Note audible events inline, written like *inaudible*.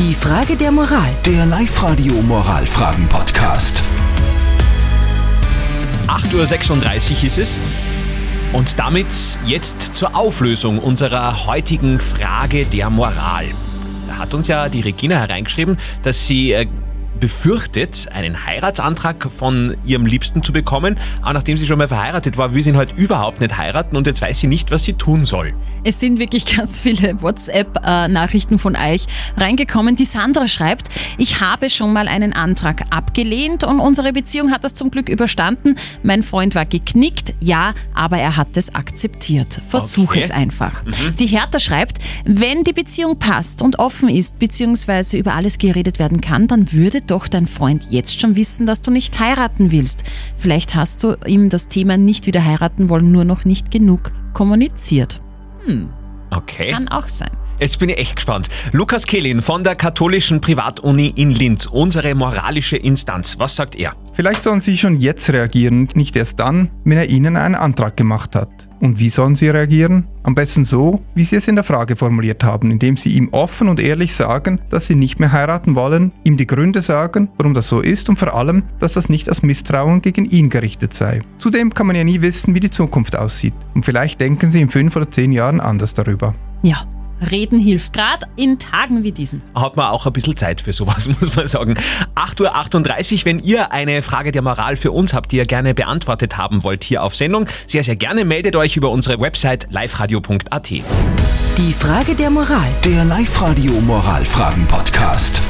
Die Frage der Moral. Der Live-Radio Moralfragen-Podcast. 8.36 Uhr ist es. Und damit jetzt zur Auflösung unserer heutigen Frage der Moral. Da hat uns ja die Regina hereingeschrieben, dass sie äh, befürchtet, einen Heiratsantrag von ihrem Liebsten zu bekommen, aber nachdem sie schon mal verheiratet war, will sie ihn halt überhaupt nicht heiraten und jetzt weiß sie nicht, was sie tun soll. Es sind wirklich ganz viele WhatsApp-Nachrichten von euch reingekommen. Die Sandra schreibt, ich habe schon mal einen Antrag abgelehnt und unsere Beziehung hat das zum Glück überstanden. Mein Freund war geknickt, ja, aber er hat es akzeptiert. Versuch Okay. es einfach. Die Hertha schreibt, wenn die Beziehung passt und offen ist, beziehungsweise über alles geredet werden kann, dann würde doch dein Freund jetzt schon wissen, dass du nicht heiraten willst. Vielleicht hast du ihm das Thema nicht wieder heiraten wollen, nur noch nicht genug kommuniziert. Okay. Kann auch sein. Jetzt bin ich echt gespannt. Lukas Kehlin von der katholischen Privatuni in Linz, unsere moralische Instanz. Was sagt er? Vielleicht sollen Sie schon jetzt reagieren, nicht erst dann, wenn er Ihnen einen Antrag gemacht hat. Und wie sollen Sie reagieren? Am besten so, wie Sie es in der Frage formuliert haben, indem Sie ihm offen und ehrlich sagen, dass Sie nicht mehr heiraten wollen, ihm die Gründe sagen, warum das so ist und vor allem, dass das nicht aus Misstrauen gegen ihn gerichtet sei. Zudem kann man ja nie wissen, wie die Zukunft aussieht. Und vielleicht denken Sie in fünf oder zehn Jahren anders darüber. Ja, reden hilft, gerade in Tagen wie diesen. Hat man auch ein bisschen Zeit für sowas, *laughs* muss man sagen. 8.38 Uhr, wenn ihr eine Frage der Moral für uns habt, die ihr gerne beantwortet haben wollt hier auf Sendung, sehr, sehr gerne meldet euch über unsere Website liveradio.at. Die Frage der Moral. Der Live-Radio Moralfragen-Podcast.